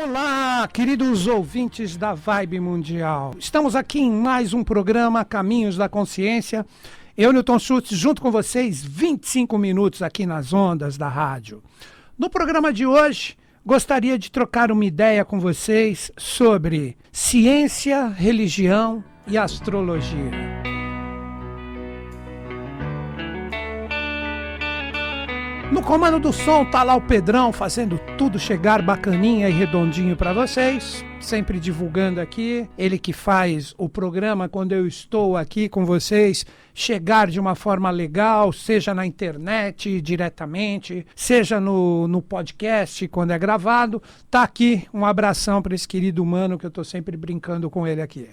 Olá, queridos ouvintes da Vibe Mundial. Estamos aqui em mais um programa Caminhos da Consciência. Eu, Newton Schultz, junto com vocês, 25 minutos aqui nas ondas da rádio. No programa de hoje, gostaria de trocar uma ideia com vocês sobre ciência, religião e astrologia. No comando do som tá lá o Pedrão fazendo tudo chegar bacaninha e redondinho para vocês, sempre divulgando aqui. Ele que faz o programa quando eu estou aqui com vocês chegar de uma forma legal, seja na internet diretamente, seja no, no podcast quando é gravado. Tá aqui um abração para esse querido humano que eu tô sempre brincando com ele aqui.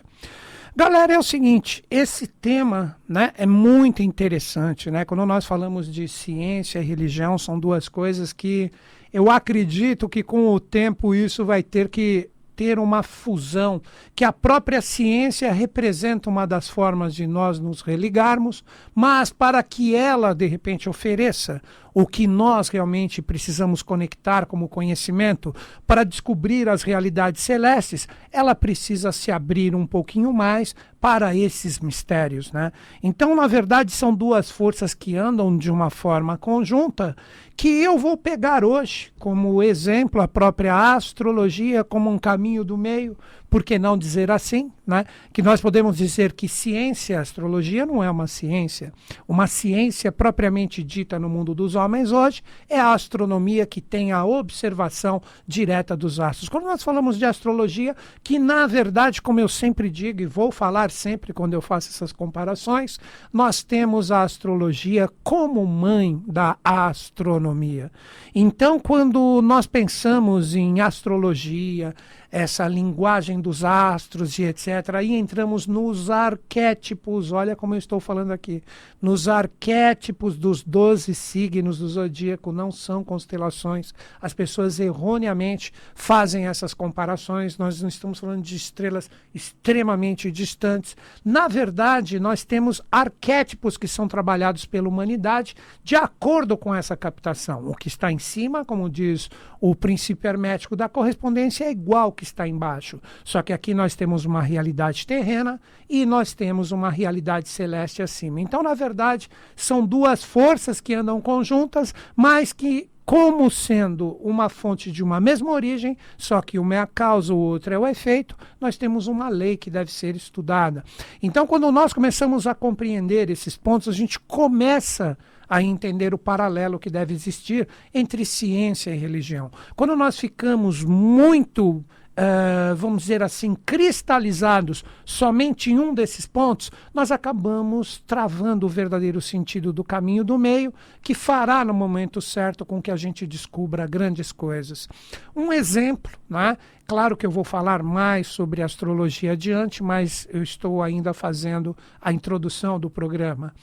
Galera, é o seguinte, esse tema né, é muito interessante. Né? Quando nós falamos de ciência e religião, são duas coisas que eu acredito que com o tempo isso vai ter que ter uma fusão, que a própria ciência representa uma das formas de nós nos religarmos, mas para que ela, de repente, ofereça o que nós realmente precisamos conectar como conhecimento para descobrir as realidades celestes, ela precisa se abrir um pouquinho mais para esses mistérios, né? Então, na verdade, são duas forças que andam de uma forma conjunta que eu vou pegar hoje como exemplo a própria astrologia como um caminho do meio, por que não dizer assim, né? que nós podemos dizer que ciência, astrologia não é uma ciência. Uma ciência propriamente dita no mundo dos homens hoje é a astronomia que tem a observação direta dos astros. Quando nós falamos de astrologia, que na verdade, como eu sempre digo e vou falar sempre quando eu faço essas comparações, nós temos a astrologia como mãe da astronomia. Então, quando nós pensamos em astrologia, essa linguagem dos astros e etc. Aí entramos nos arquétipos, olha como eu estou falando aqui, nos arquétipos dos 12 signos do zodíaco, não são constelações. As pessoas erroneamente fazem essas comparações, nós não estamos falando de estrelas extremamente distantes. Na verdade, nós temos arquétipos que são trabalhados pela humanidade de acordo com essa captação. O que está em cima, como diz o princípio hermético da correspondência, é igual que está embaixo. Só que aqui nós temos uma realidade terrena e nós temos uma realidade celeste acima. Então, na verdade, são duas forças que andam conjuntas, mas que como sendo uma fonte de uma mesma origem, só que uma é a causa, o outro é o efeito, nós temos uma lei que deve ser estudada. Então, quando nós começamos a compreender esses pontos, a gente começa a entender o paralelo que deve existir entre ciência e religião. Quando nós ficamos muito Uh, vamos dizer assim, cristalizados somente em um desses pontos, nós acabamos travando o verdadeiro sentido do caminho do meio, que fará no momento certo com que a gente descubra grandes coisas. Um exemplo, né? Claro que eu vou falar mais sobre astrologia adiante, mas eu estou ainda fazendo a introdução do programa.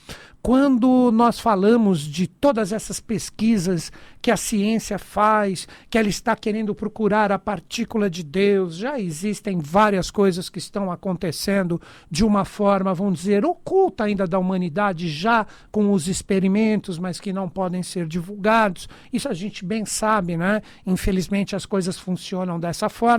Quando nós falamos de todas essas pesquisas que a ciência faz, que ela está querendo procurar a partícula de Deus, já existem várias coisas que estão acontecendo de uma forma, vamos dizer, oculta ainda da humanidade, já com os experimentos, mas que não podem ser divulgados. Isso a gente bem sabe, né? Infelizmente as coisas funcionam dessa forma.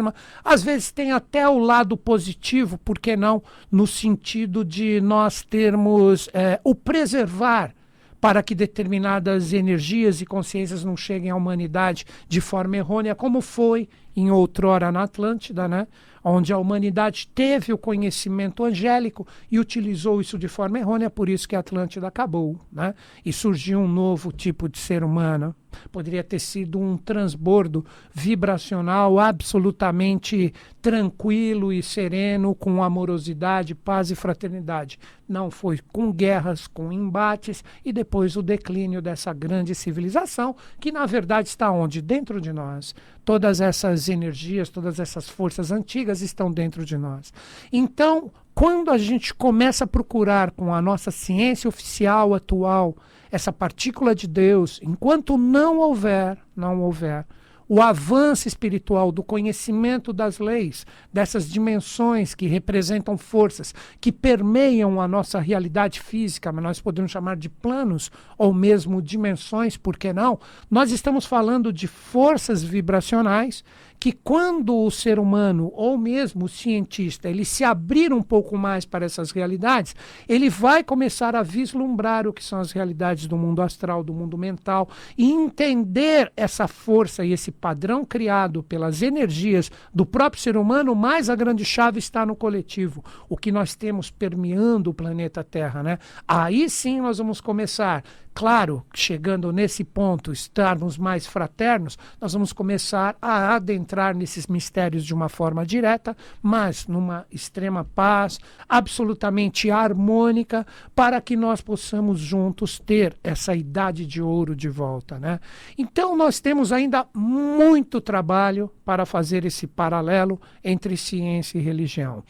Às vezes tem até o lado positivo, por que não? No sentido de nós termos é, o preservar para que determinadas energias e consciências não cheguem à humanidade de forma errônea, como foi em outrora na Atlântida, né? onde a humanidade teve o conhecimento angélico e utilizou isso de forma errônea, por isso que a Atlântida acabou, né? E surgiu um novo tipo de ser humano. Poderia ter sido um transbordo vibracional absolutamente tranquilo e sereno, com amorosidade, paz e fraternidade. Não foi com guerras, com embates e depois o declínio dessa grande civilização, que na verdade está onde? Dentro de nós. Todas essas energias, todas essas forças antigas estão dentro de nós. Então, quando a gente começa a procurar com a nossa ciência oficial atual essa partícula de Deus, enquanto não houver, não houver o avanço espiritual do conhecimento das leis, dessas dimensões que representam forças que permeiam a nossa realidade física, mas nós podemos chamar de planos ou mesmo dimensões, por que não? Nós estamos falando de forças vibracionais que quando o ser humano ou mesmo o cientista ele se abrir um pouco mais para essas realidades, ele vai começar a vislumbrar o que são as realidades do mundo astral, do mundo mental e entender essa força e esse padrão criado pelas energias do próprio ser humano, mas a grande chave está no coletivo, o que nós temos permeando o planeta Terra, né? Aí sim nós vamos começar Claro, chegando nesse ponto, estarmos mais fraternos, nós vamos começar a adentrar nesses mistérios de uma forma direta, mas numa extrema paz, absolutamente harmônica, para que nós possamos juntos ter essa idade de ouro de volta. Né? Então, nós temos ainda muito trabalho para fazer esse paralelo entre ciência e religião.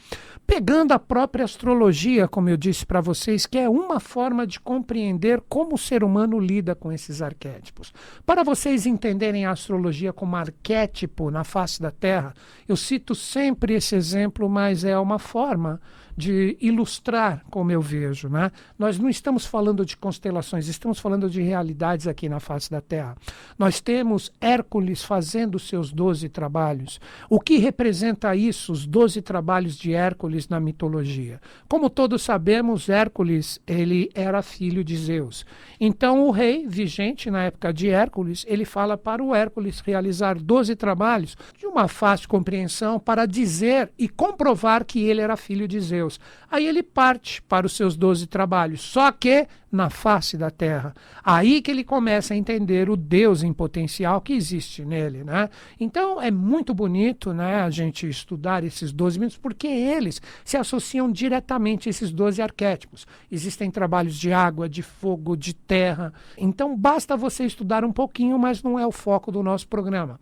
Pegando a própria astrologia, como eu disse para vocês, que é uma forma de compreender como o ser humano lida com esses arquétipos. Para vocês entenderem a astrologia como arquétipo na face da Terra, eu cito sempre esse exemplo, mas é uma forma de ilustrar como eu vejo. Né? Nós não estamos falando de constelações, estamos falando de realidades aqui na face da Terra. Nós temos Hércules fazendo seus doze trabalhos. O que representa isso, os doze trabalhos de Hércules na mitologia? Como todos sabemos, Hércules ele era filho de Zeus. Então o rei vigente na época de Hércules, ele fala para o Hércules realizar doze trabalhos de uma fácil compreensão para dizer e comprovar que ele era filho de Zeus. Deus. Aí ele parte para os seus doze trabalhos, só que na face da terra. Aí que ele começa a entender o Deus em potencial que existe nele. Né? Então é muito bonito né, a gente estudar esses doze minutos, porque eles se associam diretamente a esses doze arquétipos. Existem trabalhos de água, de fogo, de terra. Então basta você estudar um pouquinho, mas não é o foco do nosso programa.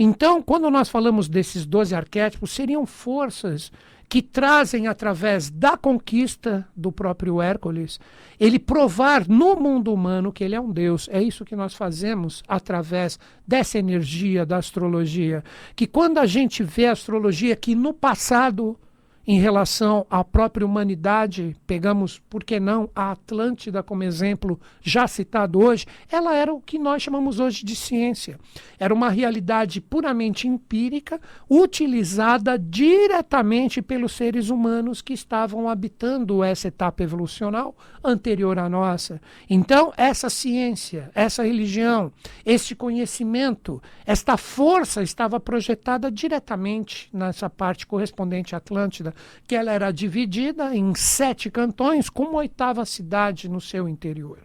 Então, quando nós falamos desses doze arquétipos, seriam forças que trazem através da conquista do próprio Hércules, ele provar no mundo humano que ele é um Deus. É isso que nós fazemos através dessa energia da astrologia, que quando a gente vê a astrologia que no passado em relação à própria humanidade, pegamos, por que não, a Atlântida como exemplo, já citado hoje, ela era o que nós chamamos hoje de ciência. Era uma realidade puramente empírica, utilizada diretamente pelos seres humanos que estavam habitando essa etapa evolucional anterior à nossa. Então, essa ciência, essa religião, este conhecimento, esta força estava projetada diretamente nessa parte correspondente à Atlântida que ela era dividida em sete cantões, com uma oitava cidade no seu interior.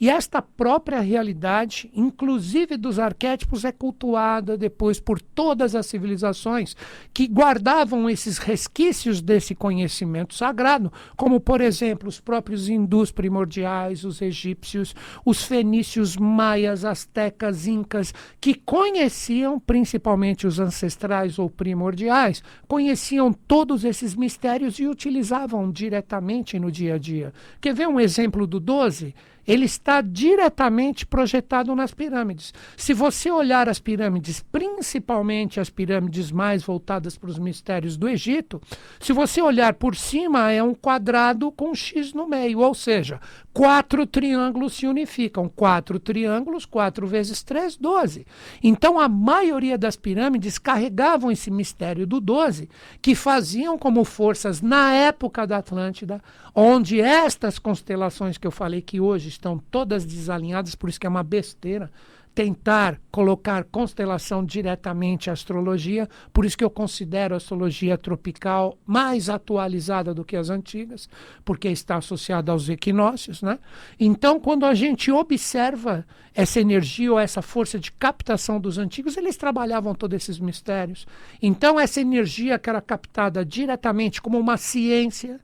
E esta própria realidade, inclusive dos arquétipos, é cultuada depois por todas as civilizações que guardavam esses resquícios desse conhecimento sagrado, como, por exemplo, os próprios hindus primordiais, os egípcios, os fenícios, maias, astecas, incas, que conheciam, principalmente os ancestrais ou primordiais, conheciam todos esses mistérios e utilizavam diretamente no dia a dia. Quer ver um exemplo do 12? Ele está diretamente projetado nas pirâmides. Se você olhar as pirâmides, principalmente as pirâmides mais voltadas para os mistérios do Egito, se você olhar por cima, é um quadrado com um X no meio, ou seja, quatro triângulos se unificam. Quatro triângulos, quatro vezes três, doze. Então, a maioria das pirâmides carregavam esse mistério do doze, que faziam como forças na época da Atlântida, onde estas constelações que eu falei que hoje estão todas desalinhadas, por isso que é uma besteira tentar colocar constelação diretamente à astrologia, por isso que eu considero a astrologia tropical mais atualizada do que as antigas, porque está associada aos equinócios, né? Então, quando a gente observa essa energia ou essa força de captação dos antigos, eles trabalhavam todos esses mistérios. Então, essa energia que era captada diretamente como uma ciência,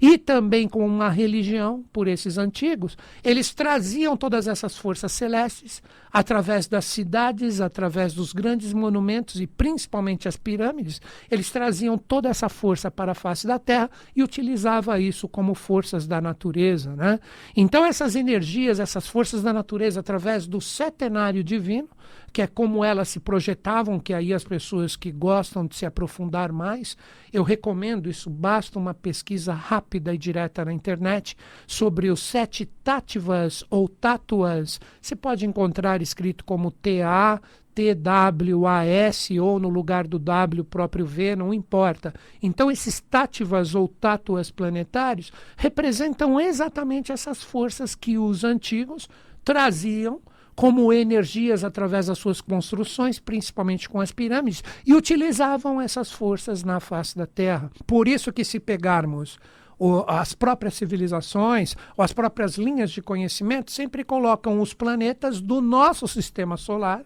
e também com uma religião por esses antigos, eles traziam todas essas forças celestes através das cidades, através dos grandes monumentos e principalmente as pirâmides, eles traziam toda essa força para a face da Terra e utilizava isso como forças da natureza, né? Então essas energias, essas forças da natureza através do setenário divino, que é como elas se projetavam, que aí as pessoas que gostam de se aprofundar mais, eu recomendo isso, basta uma pesquisa rápida e direta na internet sobre os sete tátivas ou tátuas. Você pode encontrar escrito como TA, TWAS ou no lugar do W próprio V, não importa. Então, esses tátivas ou tátuas planetários representam exatamente essas forças que os antigos traziam como energias através das suas construções, principalmente com as pirâmides, e utilizavam essas forças na face da Terra. Por isso que se pegarmos as próprias civilizações ou as próprias linhas de conhecimento sempre colocam os planetas do nosso sistema solar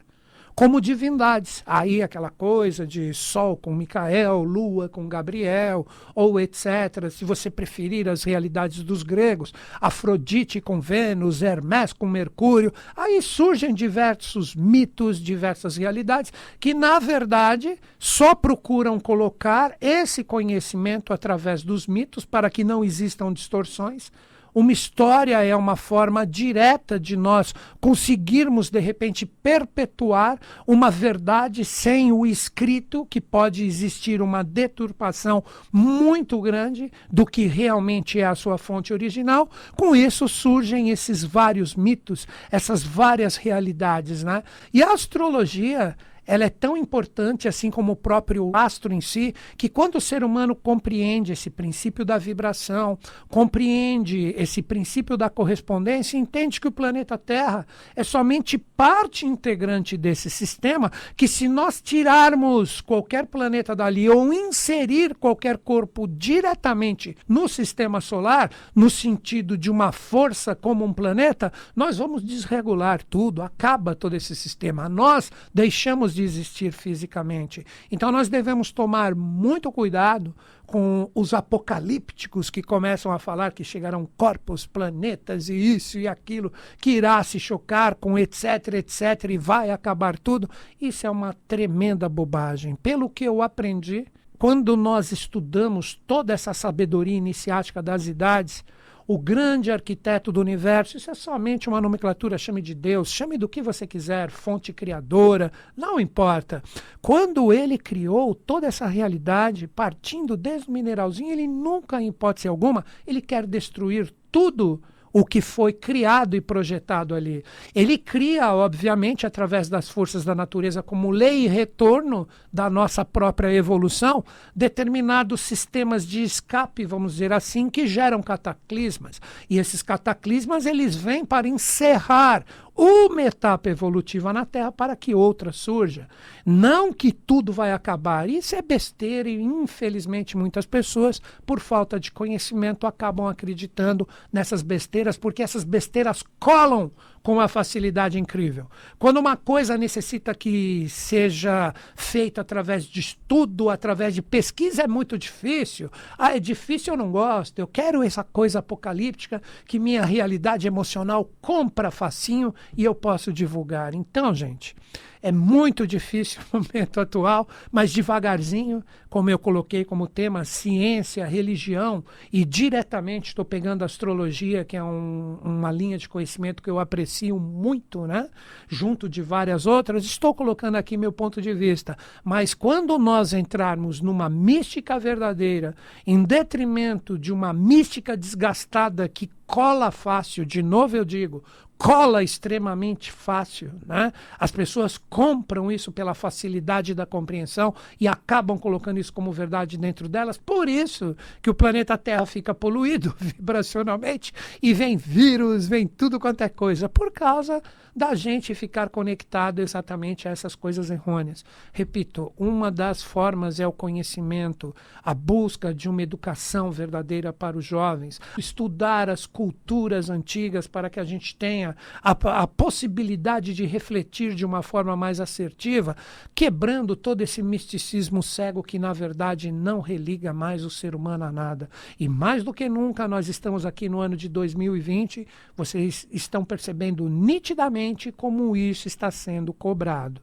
como divindades. Aí aquela coisa de Sol com Micael, Lua com Gabriel, ou etc. Se você preferir as realidades dos gregos, Afrodite com Vênus, Hermes com Mercúrio, aí surgem diversos mitos, diversas realidades que, na verdade, só procuram colocar esse conhecimento através dos mitos para que não existam distorções uma história é uma forma direta de nós conseguirmos, de repente, perpetuar uma verdade sem o escrito, que pode existir uma deturpação muito grande do que realmente é a sua fonte original. Com isso surgem esses vários mitos, essas várias realidades. Né? E a astrologia ela é tão importante, assim como o próprio astro em si, que quando o ser humano compreende esse princípio da vibração, compreende esse princípio da correspondência, entende que o planeta Terra é somente parte integrante desse sistema, que se nós tirarmos qualquer planeta dali ou inserir qualquer corpo diretamente no sistema solar, no sentido de uma força como um planeta, nós vamos desregular tudo, acaba todo esse sistema. Nós deixamos de existir fisicamente. Então nós devemos tomar muito cuidado com os apocalípticos que começam a falar que chegarão corpos, planetas e isso e aquilo, que irá se chocar com etc, etc, e vai acabar tudo. Isso é uma tremenda bobagem. Pelo que eu aprendi, quando nós estudamos toda essa sabedoria iniciática das idades, o grande arquiteto do universo. Isso é somente uma nomenclatura, chame de Deus, chame do que você quiser, fonte criadora, não importa. Quando ele criou toda essa realidade, partindo desde o mineralzinho, ele nunca, em hipótese alguma, ele quer destruir tudo o que foi criado e projetado ali. Ele cria, obviamente, através das forças da natureza, como lei e retorno da nossa própria evolução, determinados sistemas de escape, vamos dizer assim, que geram cataclismas. E esses cataclismas eles vêm para encerrar uma etapa evolutiva na Terra para que outra surja. Não que tudo vai acabar. Isso é besteira e, infelizmente, muitas pessoas, por falta de conhecimento, acabam acreditando nessas besteiras, porque essas besteiras colam com uma facilidade incrível. Quando uma coisa necessita que seja feita através de estudo, através de pesquisa, é muito difícil. Ah, é difícil, eu não gosto. Eu quero essa coisa apocalíptica que minha realidade emocional compra facinho e eu posso divulgar. Então, gente, é muito difícil no momento atual, mas devagarzinho, como eu coloquei como tema, ciência, religião, e diretamente estou pegando astrologia, que é um, uma linha de conhecimento que eu aprecio muito, né? junto de várias outras, estou colocando aqui meu ponto de vista. Mas quando nós entrarmos numa mística verdadeira, em detrimento de uma mística desgastada que cola fácil, de novo eu digo, cola extremamente fácil. Né? As pessoas compram isso pela facilidade da compreensão e acabam colocando isso como verdade dentro delas. Por isso que o planeta Terra fica poluído vibracionalmente e vem vírus, vem tudo quanto é coisa, por causa da gente ficar conectado exatamente a essas coisas errôneas. Repito, uma das formas é o conhecimento, a busca de uma educação verdadeira para os jovens, estudar as culturas antigas para que a gente tenha a, a possibilidade de refletir de uma forma mais assertiva, quebrando todo esse misticismo cego que, na verdade, não religa mais o ser humano a nada. E mais do que nunca, nós estamos aqui no ano de 2020, vocês estão percebendo nitidamente como isso está sendo cobrado.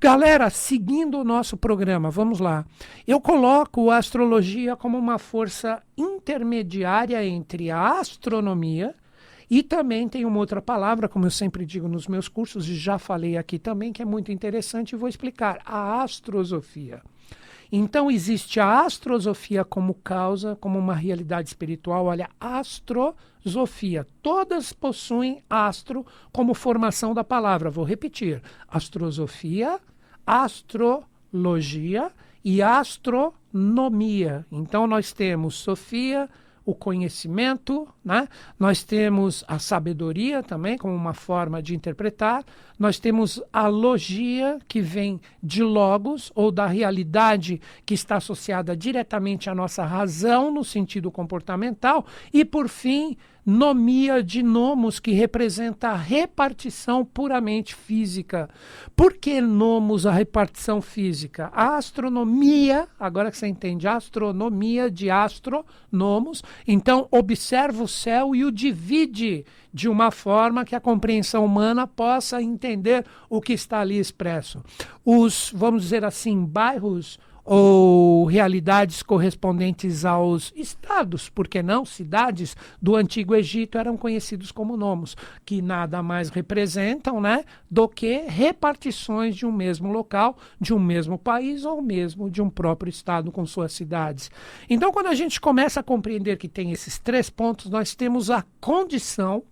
Galera, seguindo o nosso programa, vamos lá. Eu coloco a astrologia como uma força intermediária entre a astronomia e também tem uma outra palavra, como eu sempre digo nos meus cursos, e já falei aqui também, que é muito interessante e vou explicar: a astrosofia. Então existe a astrosofia como causa, como uma realidade espiritual. Olha, astrosofia. Todas possuem astro como formação da palavra. Vou repetir: astrosofia, astrologia e astronomia. Então nós temos Sofia, o conhecimento, né? nós temos a sabedoria também como uma forma de interpretar, nós temos a logia que vem de logos ou da realidade que está associada diretamente à nossa razão no sentido comportamental e por fim nomia de nomos, que representa a repartição puramente física. Por que nomos, a repartição física? A astronomia, agora que você entende, astronomia de astro, nomos, então observa o céu e o divide de uma forma que a compreensão humana possa entender o que está ali expresso. Os, vamos dizer assim, bairros ou realidades correspondentes aos estados, por que não cidades do antigo Egito eram conhecidos como nomos, que nada mais representam, né, do que repartições de um mesmo local, de um mesmo país ou mesmo de um próprio estado com suas cidades. Então, quando a gente começa a compreender que tem esses três pontos, nós temos a condição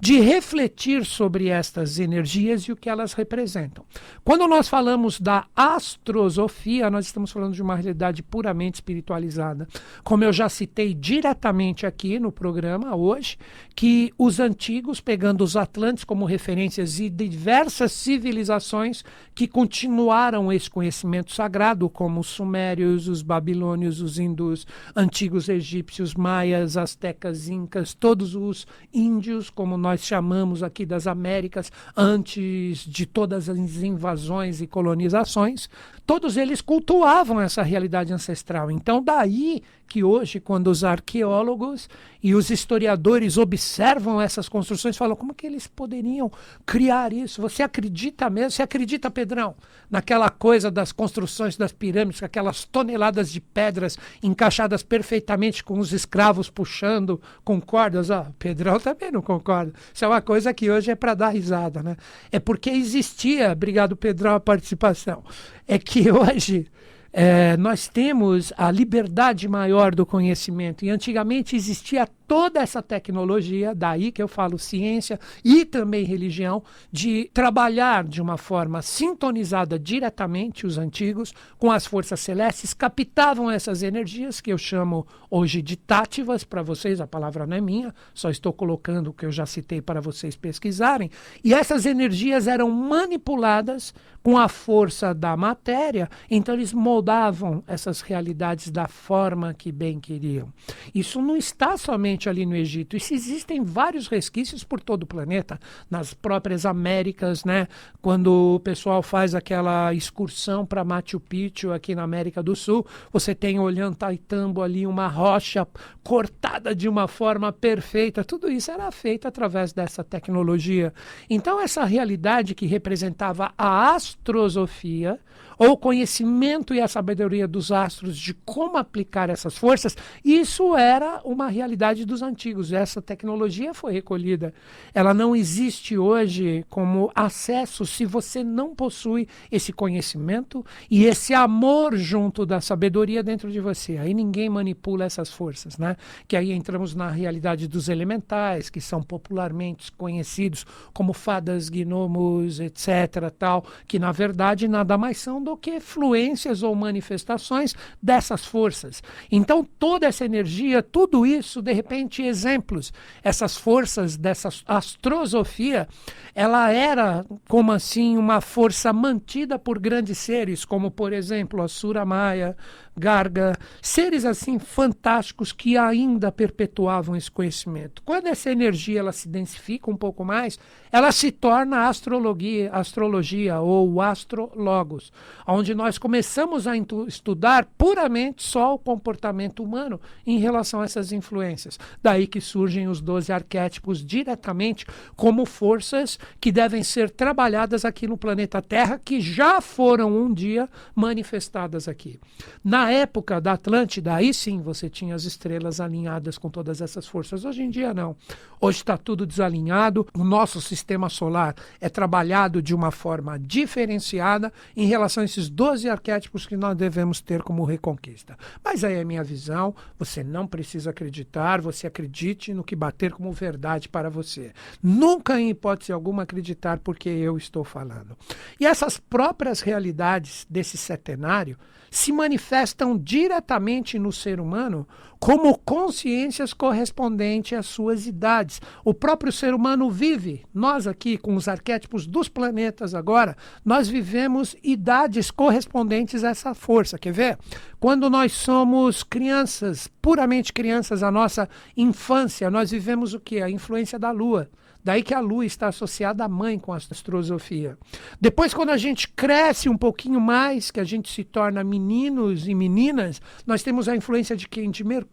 de refletir sobre estas energias e o que elas representam. Quando nós falamos da astrosofia, nós estamos falando de uma realidade puramente espiritualizada. Como eu já citei diretamente aqui no programa hoje, que os antigos, pegando os Atlantes como referências e diversas civilizações que continuaram esse conhecimento sagrado, como os sumérios, os babilônios, os hindus, antigos egípcios, maias, astecas, incas, todos os índios, como nós chamamos aqui das Américas, antes de todas as invasões e colonizações, todos eles cultuavam essa realidade ancestral. Então, daí que hoje, quando os arqueólogos e os historiadores observam essas construções, falam como que eles poderiam criar isso? Você acredita mesmo? Você acredita, Pedrão, naquela coisa das construções das pirâmides, aquelas toneladas de pedras encaixadas perfeitamente com os escravos puxando com cordas? Ah, Pedrão também não concorda. Isso é uma coisa que hoje é para dar risada, né? É porque existia, obrigado, Pedrão, a participação. É que hoje é, nós temos a liberdade maior do conhecimento. E antigamente existia toda essa tecnologia, daí que eu falo ciência e também religião, de trabalhar de uma forma sintonizada diretamente, os antigos, com as forças celestes, captavam essas energias, que eu chamo hoje de tátivas, para vocês, a palavra não é minha, só estou colocando o que eu já citei para vocês pesquisarem, e essas energias eram manipuladas com a força da matéria, então eles moldavam essas realidades da forma que bem queriam. Isso não está somente ali no Egito, isso existem vários resquícios por todo o planeta, nas próprias Américas, né? Quando o pessoal faz aquela excursão para Machu Picchu aqui na América do Sul, você tem olhando Taitambo ali uma rocha cortada de uma forma perfeita. Tudo isso era feito através dessa tecnologia. Então essa realidade que representava a astrosofia, ou conhecimento e a sabedoria dos astros de como aplicar essas forças, isso era uma realidade dos antigos. Essa tecnologia foi recolhida. Ela não existe hoje como acesso se você não possui esse conhecimento e esse amor junto da sabedoria dentro de você. Aí ninguém manipula essas forças, né? Que aí entramos na realidade dos elementais, que são popularmente conhecidos como fadas, gnomos, etc, tal, que na verdade nada mais são do que fluências ou manifestações dessas forças. Então, toda essa energia, tudo isso, de repente, exemplos, essas forças dessa astrosofia, ela era, como assim, uma força mantida por grandes seres, como, por exemplo, a Suramaia, Garga, seres assim fantásticos que ainda perpetuavam esse conhecimento. Quando essa energia ela se densifica um pouco mais, ela se torna astrologia, astrologia ou astrologos, onde nós começamos a estudar puramente só o comportamento humano em relação a essas influências. Daí que surgem os 12 arquétipos diretamente como forças que devem ser trabalhadas aqui no planeta Terra, que já foram um dia manifestadas aqui. Na época da Atlântida, aí sim você tinha as estrelas alinhadas com todas essas forças. Hoje em dia, não. Hoje está tudo desalinhado. O nosso sistema solar é trabalhado de uma forma diferenciada em relação esses 12 arquétipos que nós devemos ter como reconquista. Mas aí é minha visão, você não precisa acreditar, você acredite no que bater como verdade para você. Nunca, em hipótese alguma, acreditar porque eu estou falando. E essas próprias realidades desse setenário se manifestam diretamente no ser humano como consciências correspondentes às suas idades. O próprio ser humano vive, nós aqui com os arquétipos dos planetas agora, nós vivemos idades correspondentes a essa força. Quer ver? Quando nós somos crianças, puramente crianças, a nossa infância, nós vivemos o que? A influência da lua. Daí que a lua está associada à mãe com a astrosofia. Depois, quando a gente cresce um pouquinho mais, que a gente se torna meninos e meninas, nós temos a influência de quem? De Mercúrio.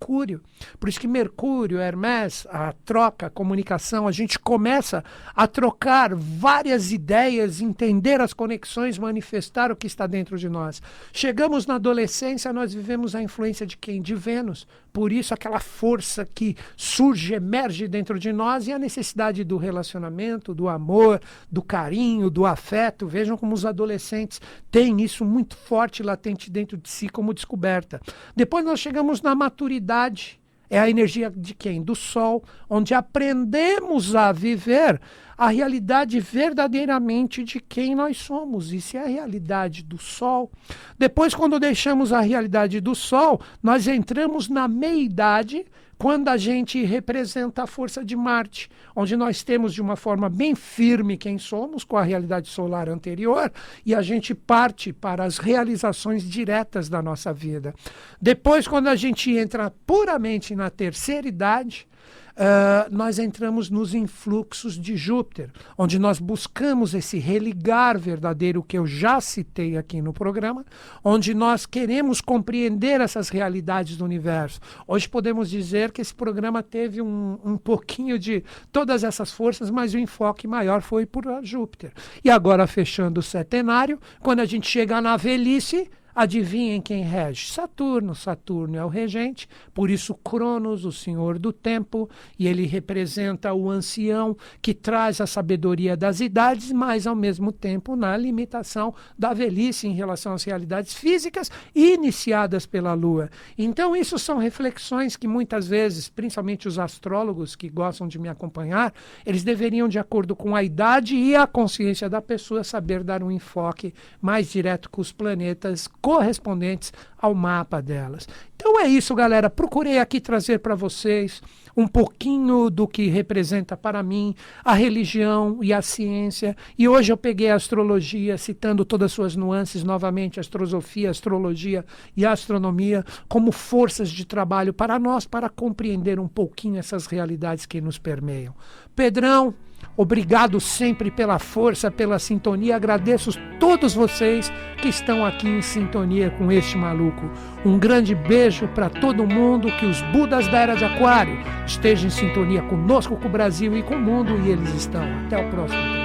Por isso que Mercúrio, Hermes, a troca, a comunicação, a gente começa a trocar várias ideias, entender as conexões, manifestar o que está dentro de nós. Chegamos na adolescência, nós vivemos a influência de quem? De Vênus. Por isso, aquela força que surge, emerge dentro de nós e a necessidade do relacionamento, do amor, do carinho, do afeto. Vejam como os adolescentes têm isso muito forte, latente dentro de si, como descoberta. Depois nós chegamos na maturidade. É a energia de quem? Do sol, onde aprendemos a viver a realidade verdadeiramente de quem nós somos. Isso é a realidade do Sol. Depois, quando deixamos a realidade do Sol, nós entramos na meia-idade, quando a gente representa a força de Marte, onde nós temos de uma forma bem firme quem somos, com a realidade solar anterior, e a gente parte para as realizações diretas da nossa vida. Depois, quando a gente entra puramente na terceira idade, uh, nós entramos nos influxos de Júpiter, onde nós buscamos esse religar verdadeiro que eu já citei aqui no programa, onde nós queremos compreender essas realidades do universo. Hoje podemos dizer que esse programa teve um, um pouquinho de todas essas forças, mas o enfoque maior foi por Júpiter. E agora, fechando o setenário, quando a gente chega na velhice, Adivinhem quem rege? Saturno. Saturno é o regente, por isso Cronos, o senhor do tempo, e ele representa o ancião que traz a sabedoria das idades, mas ao mesmo tempo na limitação da velhice em relação às realidades físicas iniciadas pela Lua. Então, isso são reflexões que muitas vezes, principalmente os astrólogos que gostam de me acompanhar, eles deveriam, de acordo com a idade e a consciência da pessoa, saber dar um enfoque mais direto com os planetas correspondentes ao mapa delas. Então é isso, galera. Procurei aqui trazer para vocês um pouquinho do que representa para mim a religião e a ciência. E hoje eu peguei a astrologia, citando todas as suas nuances novamente, astrosofia, astrologia e astronomia, como forças de trabalho para nós, para compreender um pouquinho essas realidades que nos permeiam. Pedrão, Obrigado sempre pela força, pela sintonia. Agradeço todos vocês que estão aqui em sintonia com este maluco. Um grande beijo para todo mundo. Que os Budas da Era de Aquário estejam em sintonia conosco, com o Brasil e com o mundo. E eles estão. Até o próximo.